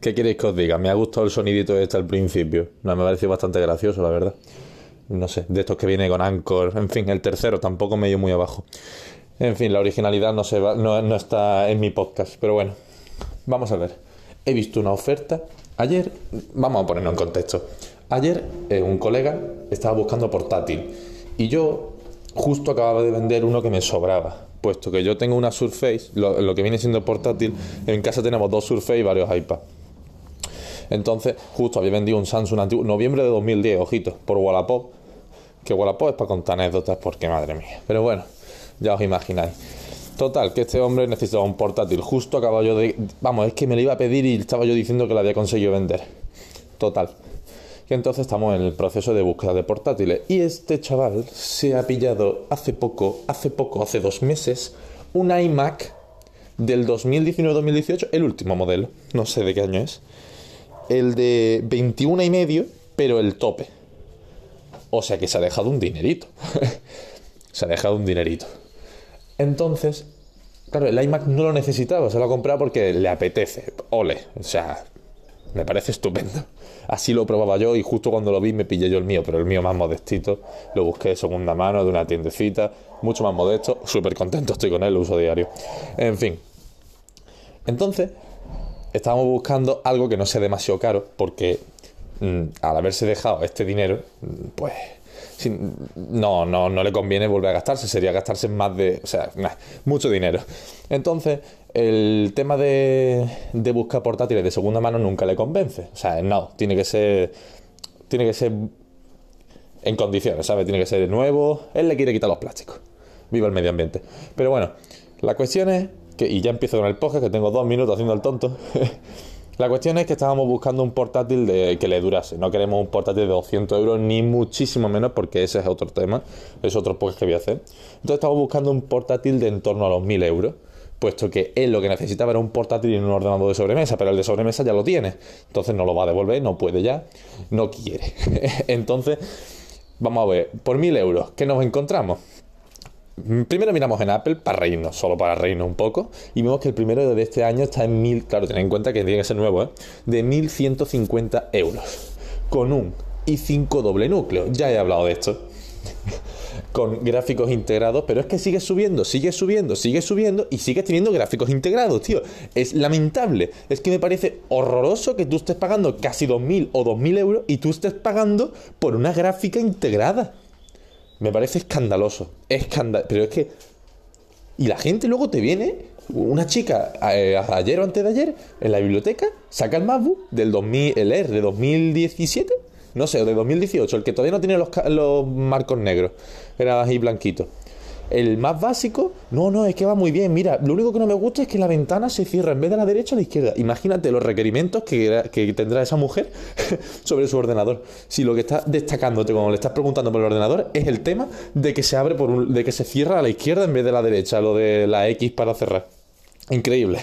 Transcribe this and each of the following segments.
¿Qué queréis que os diga? Me ha gustado el sonidito este al principio. Me ha parecido bastante gracioso, la verdad. No sé, de estos que viene con Anchor. En fin, el tercero tampoco me dio muy abajo. En fin, la originalidad no, se no, no está en mi podcast. Pero bueno, vamos a ver. He visto una oferta. Ayer, vamos a ponerlo en contexto. Ayer eh, un colega estaba buscando portátil. Y yo justo acababa de vender uno que me sobraba puesto que yo tengo una Surface, lo, lo, que viene siendo portátil, en casa tenemos dos Surface y varios iPads. Entonces, justo había vendido un Samsung antiguo, noviembre de 2010, ojito, por Wallapop. Que Wallapop es para contar anécdotas, porque madre mía. Pero bueno, ya os imagináis. Total, que este hombre necesitaba un portátil. Justo acababa yo de. Vamos, es que me lo iba a pedir y estaba yo diciendo que lo había conseguido vender. Total. Y entonces estamos en el proceso de búsqueda de portátiles. Y este chaval se ha pillado hace poco, hace poco, hace dos meses, un iMac del 2019-2018, el último modelo. No sé de qué año es el de 21 y medio, pero el tope. O sea que se ha dejado un dinerito. se ha dejado un dinerito. Entonces, claro, el iMac no lo necesitaba, se lo ha comprado porque le apetece. Ole, o sea, me parece estupendo. Así lo probaba yo y justo cuando lo vi me pillé yo el mío, pero el mío más modestito. Lo busqué de segunda mano de una tiendecita, mucho más modesto, súper contento estoy con él, lo uso diario. En fin. Entonces, estábamos buscando algo que no sea demasiado caro, porque mm, al haberse dejado este dinero, mm, pues no, no, no le conviene volver a gastarse, sería gastarse más de, o sea, mucho dinero. Entonces, el tema de, de buscar portátiles de segunda mano nunca le convence. O sea, no, tiene que ser, tiene que ser en condiciones, ¿sabes? Tiene que ser nuevo. Él le quiere quitar los plásticos. Viva el medio ambiente. Pero bueno, la cuestión es y ya empiezo con el podcast, que tengo dos minutos haciendo el tonto. La cuestión es que estábamos buscando un portátil de, que le durase. No queremos un portátil de 200 euros, ni muchísimo menos, porque ese es otro tema. Es otro podcast que voy a hacer. Entonces estamos buscando un portátil de en torno a los 1000 euros. Puesto que él lo que necesitaba era un portátil y un ordenador de sobremesa, pero el de sobremesa ya lo tiene. Entonces no lo va a devolver, no puede ya, no quiere. Entonces, vamos a ver, por 1000 euros, ¿qué nos encontramos? Mm, primero miramos en Apple para reírnos, solo para reírnos un poco, y vemos que el primero de este año está en mil, claro, ten en cuenta que tiene que ser nuevo, ¿eh? de 1150 euros, con un i5 doble núcleo. Ya he hablado de esto. con gráficos integrados, pero es que sigue subiendo, sigue subiendo, sigue subiendo y sigue teniendo gráficos integrados, tío. Es lamentable. Es que me parece horroroso que tú estés pagando casi 2.000 o 2.000 euros y tú estés pagando por una gráfica integrada. Me parece escandaloso. Escandal Pero es que. Y la gente luego te viene, una chica, eh, ayer o antes de ayer, en la biblioteca, saca el MacBook del 2000, el Air de 2017, no sé, de 2018, el que todavía no tiene los, los marcos negros, era ahí blanquito. El más básico, no, no, es que va muy bien. Mira, lo único que no me gusta es que la ventana se cierra en vez de la derecha a la izquierda. Imagínate los requerimientos que, tendrá esa mujer sobre su ordenador. Si lo que está destacándote cuando le estás preguntando por el ordenador es el tema de que se abre de que se cierra a la izquierda en vez de la derecha, lo de la X para cerrar. Increíble.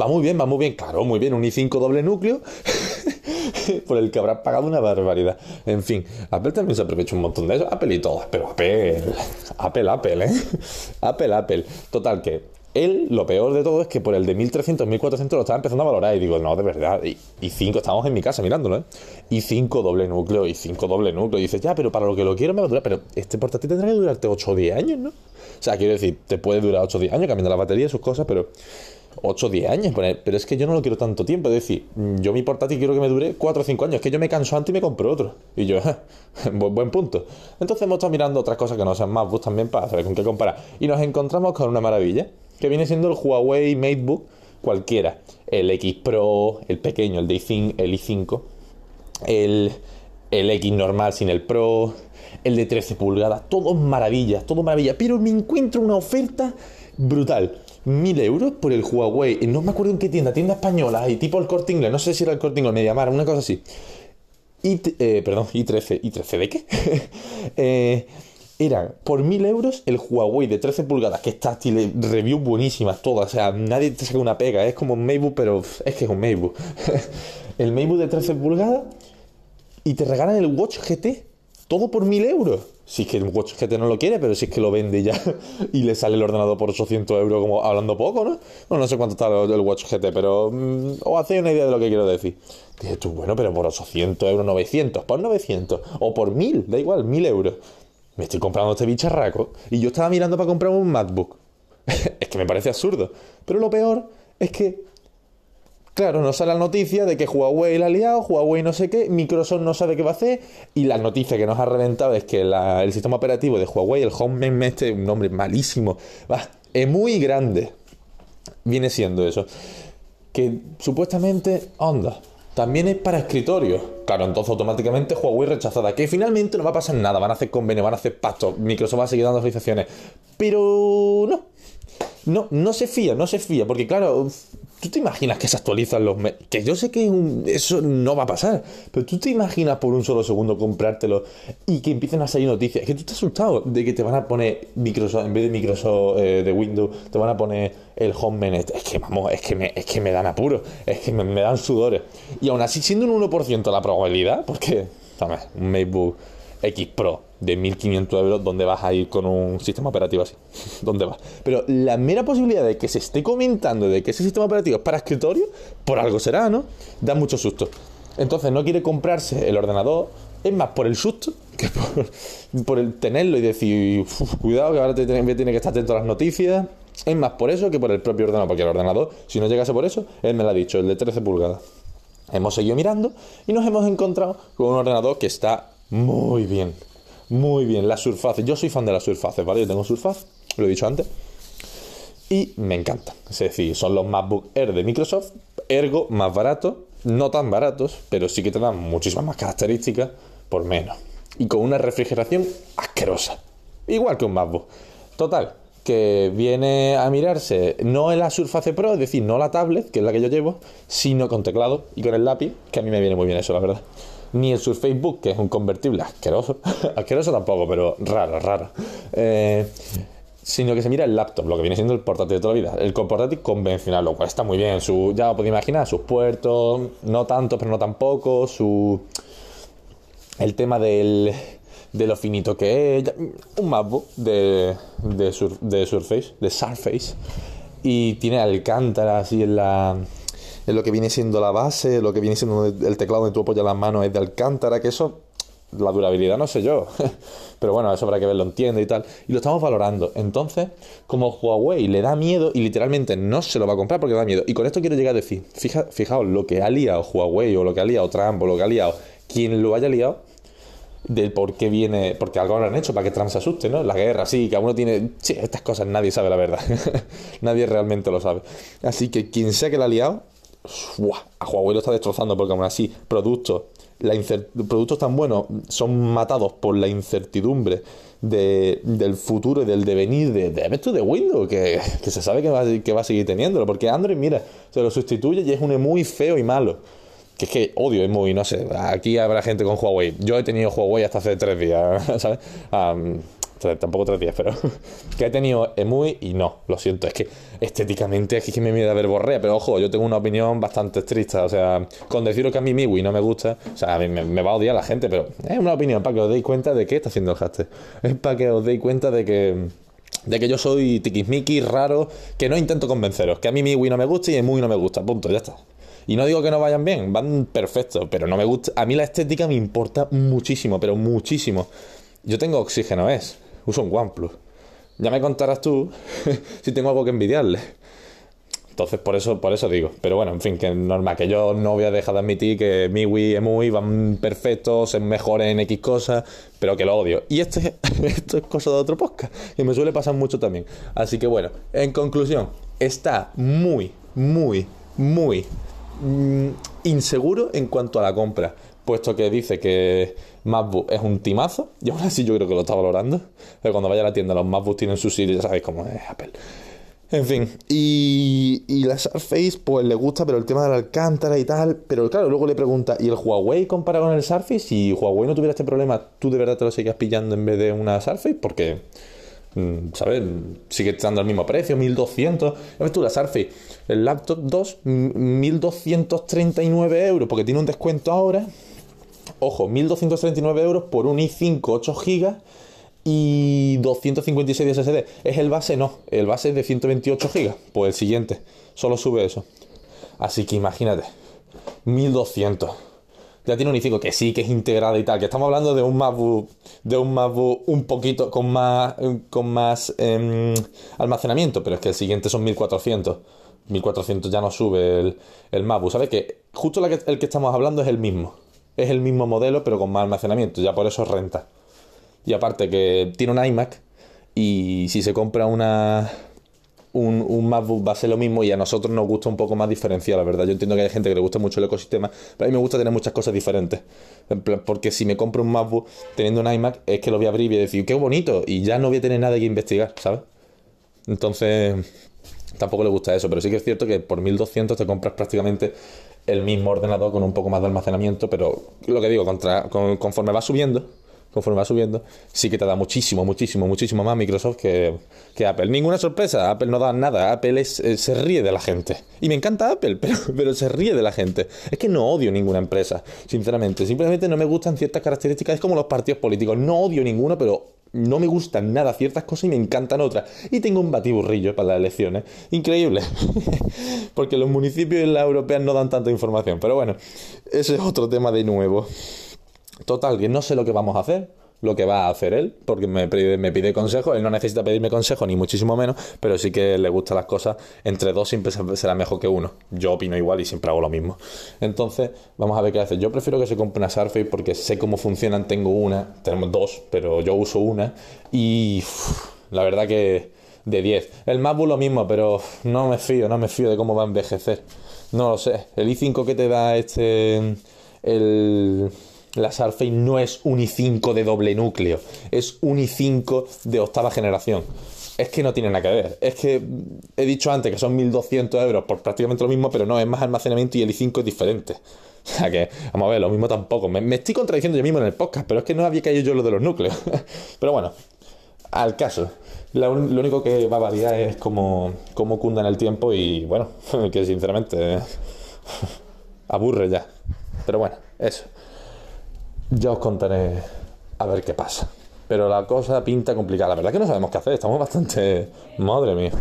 Va muy bien, va muy bien. Claro, muy bien. Un i5 doble núcleo por el que habrá pagado una barbaridad. En fin, Apple también se aprovecha un montón de eso. Apple y todo. Pero Apple, Apple, Apple, ¿eh? Apple, Apple. Total, que él, lo peor de todo es que por el de 1300, 1400 lo estaba empezando a valorar. Y digo, no, de verdad. Y, 5, estamos en mi casa mirándolo, ¿eh? Y 5 doble núcleo, y 5 doble núcleo. Y dices, ya, pero para lo que lo quiero me va a durar. Pero este portátil tendrá que durarte 8 o 10 años, ¿no? O sea, quiero decir, te puede durar 8 o 10 años cambiando la batería y sus cosas, pero 8 o 10 años. Pero es que yo no lo quiero tanto tiempo. Es decir, yo mi portátil quiero que me dure 4 o 5 años. Es que yo me canso antes y me compro otro. Y yo, buen punto. Entonces hemos estado mirando otras cosas que no sean bus también para saber con qué comparar. Y nos encontramos con una maravilla, que viene siendo el Huawei MateBook cualquiera. El X Pro, el pequeño, el de i5, el i5, el, el X normal sin el Pro, el de 13 pulgadas, todo maravillas, todo maravilla. Pero me encuentro una oferta brutal. 1000 euros por el Huawei. No me acuerdo en qué tienda, tienda española, y tipo el corte inglés, no sé si era el corte inglés, me llamaron, una cosa así. Y, eh, perdón, i13, ¿i13 de qué? eh, era por 1000 euros el Huawei de 13 pulgadas, que está táctil, review buenísimas todas, o sea, nadie te saca una pega, es como un MacBook, pero es que es un MacBook. el MacBook de 13 pulgadas y te regalan el Watch GT, todo por 1000 euros. Si es que el Watch GT no lo quiere, pero si es que lo vende ya y le sale el ordenador por 800 euros, como hablando poco, ¿no? No, no sé cuánto está el Watch GT, pero mm, os hacéis una idea de lo que quiero decir. Dices tú, bueno, pero por 800 euros, 900, por 900, o por 1000, da igual, 1000 euros. Me estoy comprando este bicharraco y yo estaba mirando para comprar un MacBook. es que me parece absurdo. Pero lo peor es que Claro, nos sale la noticia de que Huawei la ha liado, Huawei no sé qué, Microsoft no sabe qué va a hacer, y la noticia que nos ha reventado es que el sistema operativo de Huawei, el HomePod, este, un nombre malísimo, va, es muy grande. Viene siendo eso. Que supuestamente, onda, también es para escritorio. Claro, entonces automáticamente Huawei rechazada. Que finalmente no va a pasar nada. Van a hacer convenio, van a hacer pactos. Microsoft va a seguir dando actualizaciones. Pero no. No, no se fía, no se fía. Porque claro, ¿Tú te imaginas que se actualizan los Que yo sé que eso no va a pasar, pero tú te imaginas por un solo segundo comprártelo y que empiecen a salir noticias. Es que tú estás asustado de que te van a poner Microsoft, en vez de Microsoft eh, de Windows, te van a poner el Home Menet. Es que, vamos, es que me, es que me dan apuro, es que me, dan sudores. Y aún así, siendo un 1% la probabilidad, porque, ¿sabes? Un MacBook X Pro de 1500 euros, ¿dónde vas a ir con un sistema operativo así? ¿Dónde vas? Pero la mera posibilidad de que se esté comentando de que ese sistema operativo es para escritorio, por algo será, ¿no? Da mucho susto. Entonces no quiere comprarse el ordenador, es más por el susto que por, el tenerlo y decir, cuidado que ahora tiene que estar atento a las noticias. Es más por eso que por el propio ordenador, porque el ordenador, si no llegase por eso, él me lo ha dicho, el de 13 pulgadas. Hemos seguido mirando y nos hemos encontrado con un ordenador que está muy bien. Muy bien, la Surface. Yo soy fan de la Surface, ¿vale? Yo tengo Surface, lo he dicho antes. Y me encanta. Es decir, son los MacBook Air de Microsoft, ergo más baratos, no tan baratos, pero sí que te dan muchísimas más características por menos. Y con una refrigeración asquerosa. Igual que un MacBook. Total, que viene a mirarse no en la Surface Pro, es decir, no la tablet, que es la que yo llevo, sino con teclado y con el lápiz, que a mí me viene muy bien eso, la verdad ni el Surface Book, que es un convertible asqueroso, asqueroso tampoco, pero raro, raro. Eh, sino que se mira el laptop, lo que viene siendo el portátil de toda la vida. El portátil convencional, lo cual está muy bien. Su, ya lo podéis imaginar, sus puertos, no tanto, pero no tampoco. Su, el tema del, de lo finito que es. Un MacBook de, de Surface, de Surface. Y tiene alcántara así en la en lo que viene siendo la base, lo que viene siendo el teclado donde tú apoyas las manos es de alcántara, que eso, la durabilidad no sé yo, pero bueno, eso habrá que verlo entiende y tal, y lo estamos valorando. Entonces, como Huawei le da miedo y literalmente no se lo va a comprar porque le da miedo, y con esto quiero llegar a decir, fija, fijaos, lo que ha liado Huawei o lo que ha liado Trump o lo que ha liado quien lo haya liado, del por qué viene, porque algo lo han hecho para que Trump se asuste, ¿no? La guerra, sí, que uno tiene, sí, estas cosas nadie sabe la verdad, nadie realmente lo sabe. Así que quien sea que la ha liado, a Huawei lo está destrozando porque aún así productos, productos tan buenos son matados por la incertidumbre del futuro y del devenir de, de, de Windows, que, se sabe que va, que va a seguir teniéndolo, porque Android, mira, se lo sustituye y es un muy feo y malo. Que es que odio EMUI, no sé, aquí habrá gente con Huawei. Yo he tenido Huawei hasta hace tres días, ¿sabes? Tampoco tres días, pero que he tenido EMUI y no, lo siento, es que estéticamente es que me mide a ver borrea, pero ojo, yo tengo una opinión bastante estricta, o sea, con deciros que a mí MIUI no me gusta, o sea, a mí me, va a odiar la gente, pero es una opinión para que os deis cuenta de qué está haciendo el hashtag, es para que os deis cuenta de que de que yo soy tiquismiqui, raro, que no intento convenceros, que a mí MIUI no me gusta y EMUI no me gusta, punto, ya está. Y no digo que no vayan bien, van perfectos, pero no me gusta. A mí la estética me importa muchísimo, pero muchísimo. Yo tengo oxígeno, es uso un OnePlus. Ya me contarás tú si tengo algo que envidiarle. Entonces, por eso, por eso digo. Pero bueno, en fin, que es normal, que yo no voy a dejar de admitir que MIUI y EMUI van perfectos, se mejores en X cosas, pero que lo odio. Y este, esto es cosa de otro podcast, que me suele pasar mucho también. Así que bueno, en conclusión, está muy, muy, muy mm, inseguro en cuanto a la compra puesto que dice que MacBook es un timazo, y aún así yo creo que lo está valorando. Pero cuando vaya a la tienda, los MacBook tienen su sitio, ya sabéis cómo es Apple. En fin, y, y la Surface, pues le gusta, pero el tema de la alcántara y tal. Pero claro, luego le pregunta, ¿y el Huawei compara con el Surface? Si Huawei no tuviera este problema, ¿tú de verdad te lo seguías pillando en vez de una Surface? Porque, mm, ¿sabes? Sigue estando al mismo precio, 1200. ¿Ves tú la Surface? El laptop 2, 1239 euros, porque tiene un descuento ahora Ojo, 1.239 euros por un i5 8 GB y 256 de SSD. ¿Es el base? No, el base es de 128 GB. Pues el siguiente, solo sube eso. Así que imagínate, 1200. Ya tiene un i5 que sí, que es integrado y tal. Que estamos hablando de un MacBook, de un MacBook un poquito con más, con más em, almacenamiento, pero es que el siguiente son 1400. 1400 ya no sube el, el. ¿Sabes que Justo el que estamos hablando es el mismo. Es el mismo modelo, pero con más almacenamiento. Ya por eso renta. Y aparte que tiene un iMac y si se compra una, un, un, MacBook va a ser lo mismo y a nosotros nos gusta un poco más diferenciar, la verdad. Yo entiendo que hay gente que le gusta mucho el ecosistema, pero a mí me gusta tener muchas cosas diferentes. Porque si me compro un MacBook teniendo un iMac, es que lo voy a abrir y voy a decir, qué bonito, y ya no voy a tener nada que investigar, ¿sabes? Entonces, tampoco le gusta eso, pero sí que es cierto que por 1200 te compras prácticamente el mismo ordenador con un poco más de almacenamiento, pero lo que digo, conforme va subiendo, conforme va subiendo, sí que te da muchísimo, muchísimo, muchísimo más Microsoft que, que Apple. Ninguna sorpresa, Apple no da nada, Apple es, eh, se ríe de la gente. Y me encanta Apple, pero, pero se ríe de la gente. Es que no odio ninguna empresa, sinceramente. Simplemente no me gustan ciertas características, es como los partidos políticos. No odio ninguno, pero no me gustan nada ciertas cosas y me encantan otras. Y tengo un batiburrillo para las elecciones. Increíble. Porque los municipios y las europeas no dan tanta información. Pero bueno, ese es otro tema de nuevo. Total, que no sé lo que vamos a hacer, lo que va a hacer él, porque me pide, me pide consejo, él no necesita pedirme consejo, ni muchísimo menos, pero sí que le gustan las cosas, entre dos siempre será mejor que uno. Yo opino igual y siempre hago lo mismo. Entonces, vamos a ver qué hace. Yo prefiero que se compre una Surface porque sé cómo funcionan, tengo una, tenemos dos, pero yo uso una, y la verdad que de 10. El MacBook lo mismo, pero no me fío, no me fío de cómo va a envejecer. No lo sé. El i5 que te da este... El la Surface no es un i5 de doble núcleo, es un i5 de octava generación. Es que no tiene nada que ver. Es que he dicho antes que son 1200 euros por prácticamente lo mismo, pero no, es más almacenamiento y el i5 es diferente. O sea que, vamos a ver, lo mismo tampoco. Me, estoy contradiciendo yo mismo en el podcast, pero es que no había caído yo lo de los núcleos. pero bueno, al caso. Lo, único que va a variar es cómo, cómo cunda en el tiempo y bueno, que sinceramente aburre ya. Pero bueno, eso. Ya os contaré a ver qué pasa. Pero la cosa pinta complicada. La verdad que no sabemos qué hacer. Estamos bastante... Madre mía.